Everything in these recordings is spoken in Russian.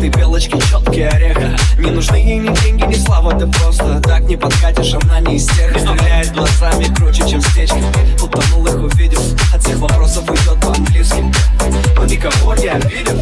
Ты белочки, четкие ореха Не нужны ей ни деньги, ни слава, да просто так не подкатишь Она не истерка, стреляет глазами круче, чем стечки. Утонул их увидел, от всех вопросов уйдет по-английски. Но никого не обидел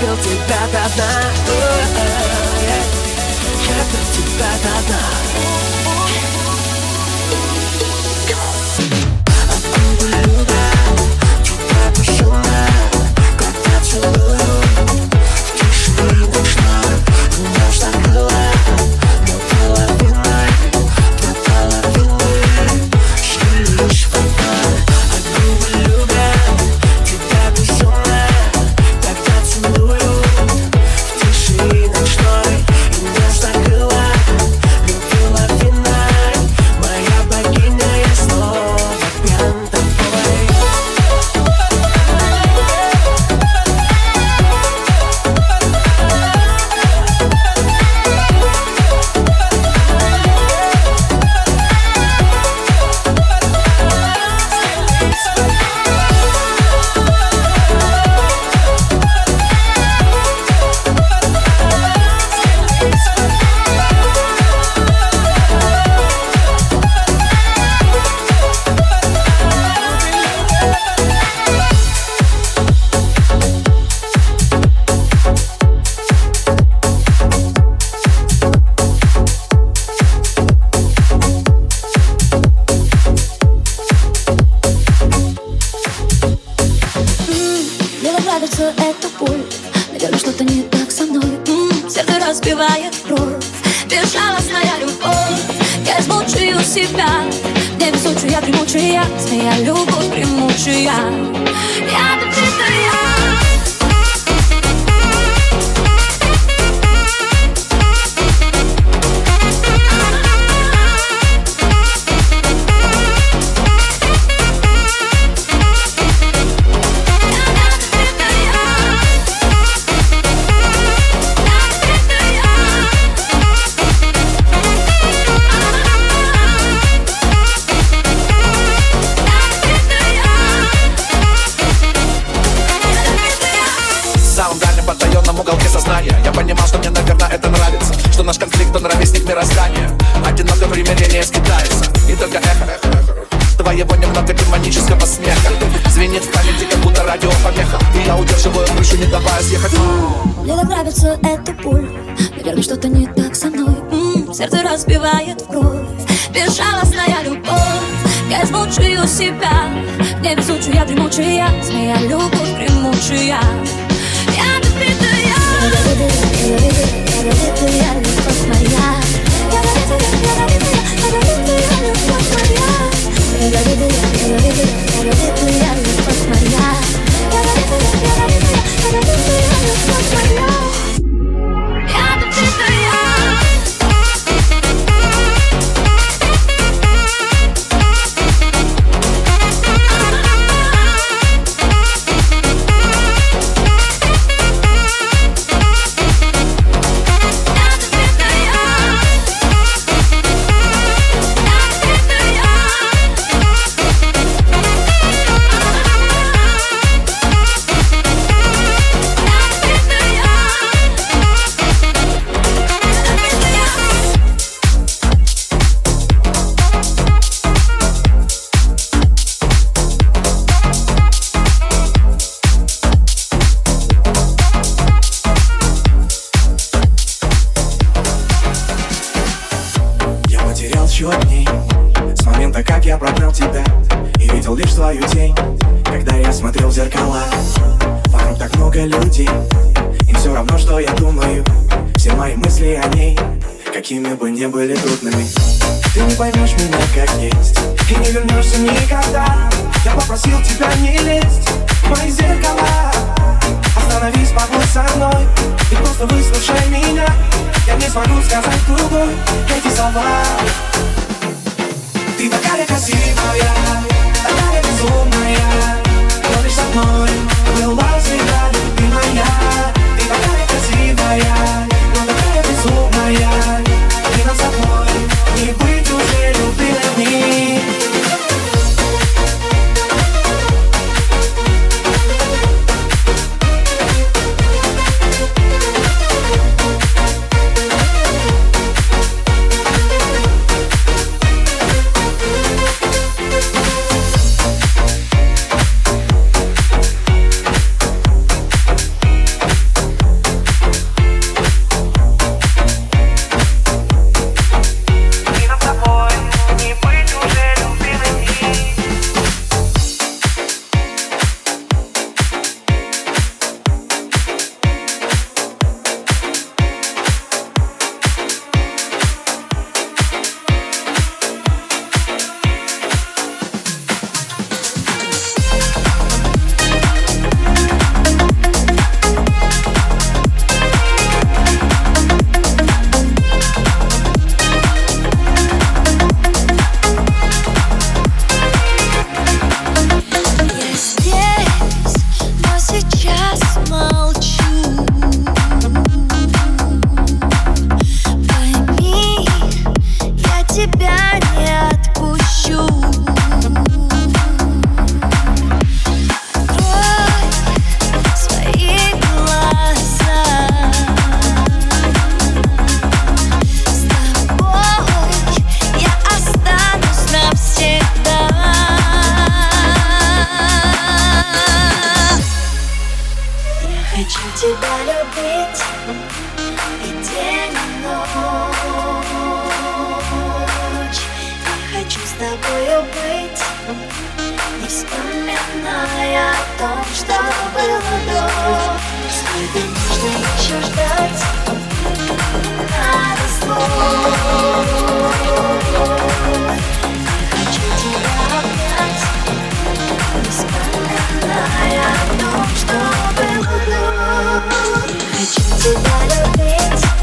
built it, da da. Звенит в памяти, как будто радио помеха И я удерживаю крышу, не давая съехать. Мне так нравится эта боль. Наверное, что-то не так со мной. Сердце разбивает в кровь. Безжалостная любовь. Я измучаю себя. Не везучая, дремучая. Змея, любовь гремучая Я я Ядовитая любовь я, Ядовитая, ядовитая, я. любовь моя. Yeah. over Хочу тебя любить и день и ночь. Я хочу с тобою быть, не вспоминая о том, что было до. Сколько нужно еще ждать? Надо слов. Я хочу тебя опять, не вспоминая о том, что было до. I just choose a bit.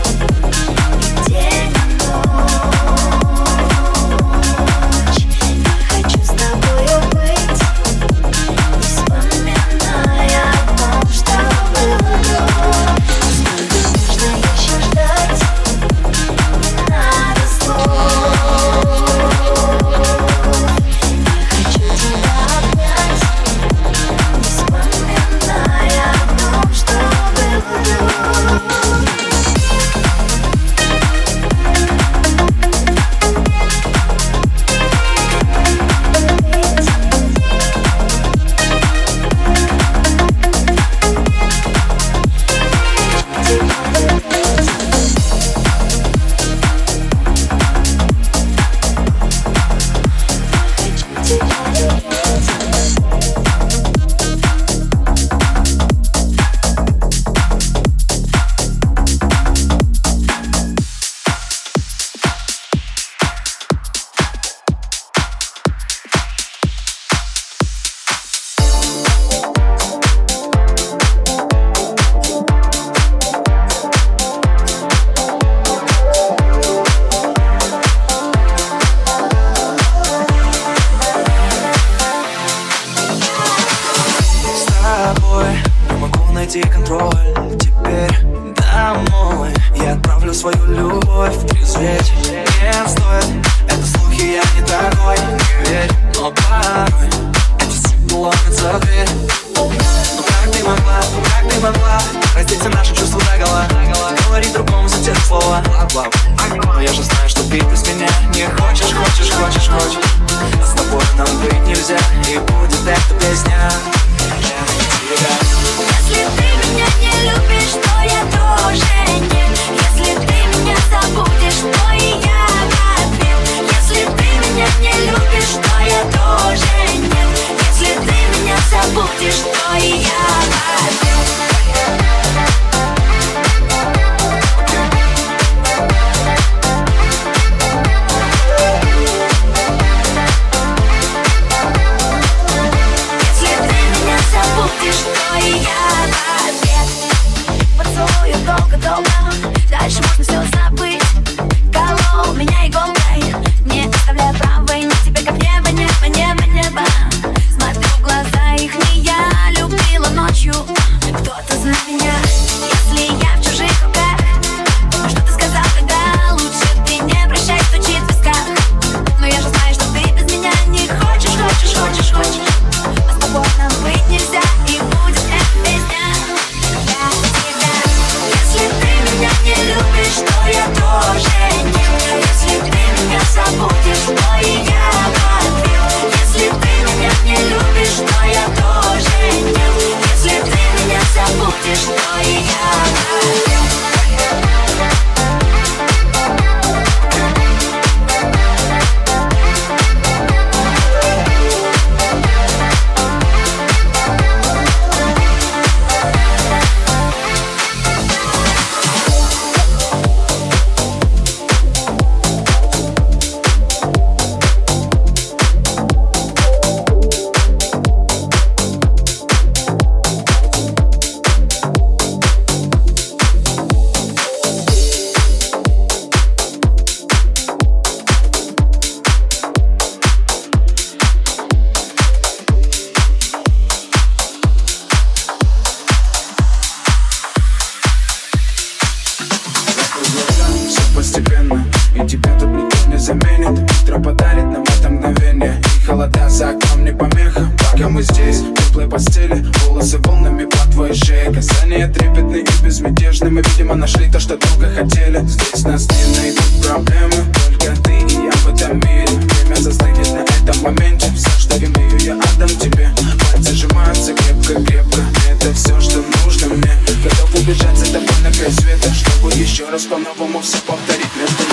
бежать за тобой на край света Чтобы еще раз по-новому все повторить. Между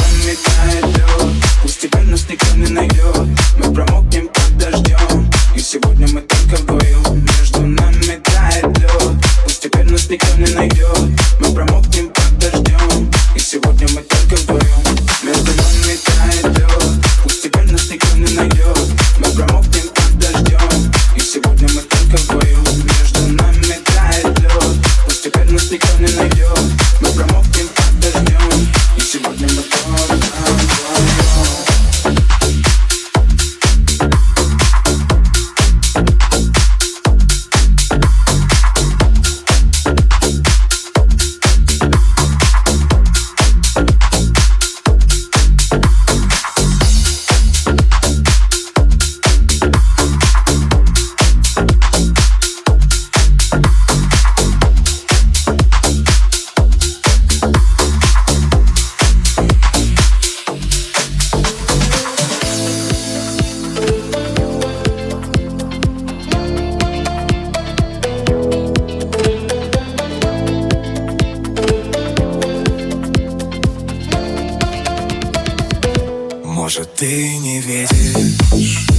Может, ты не видишь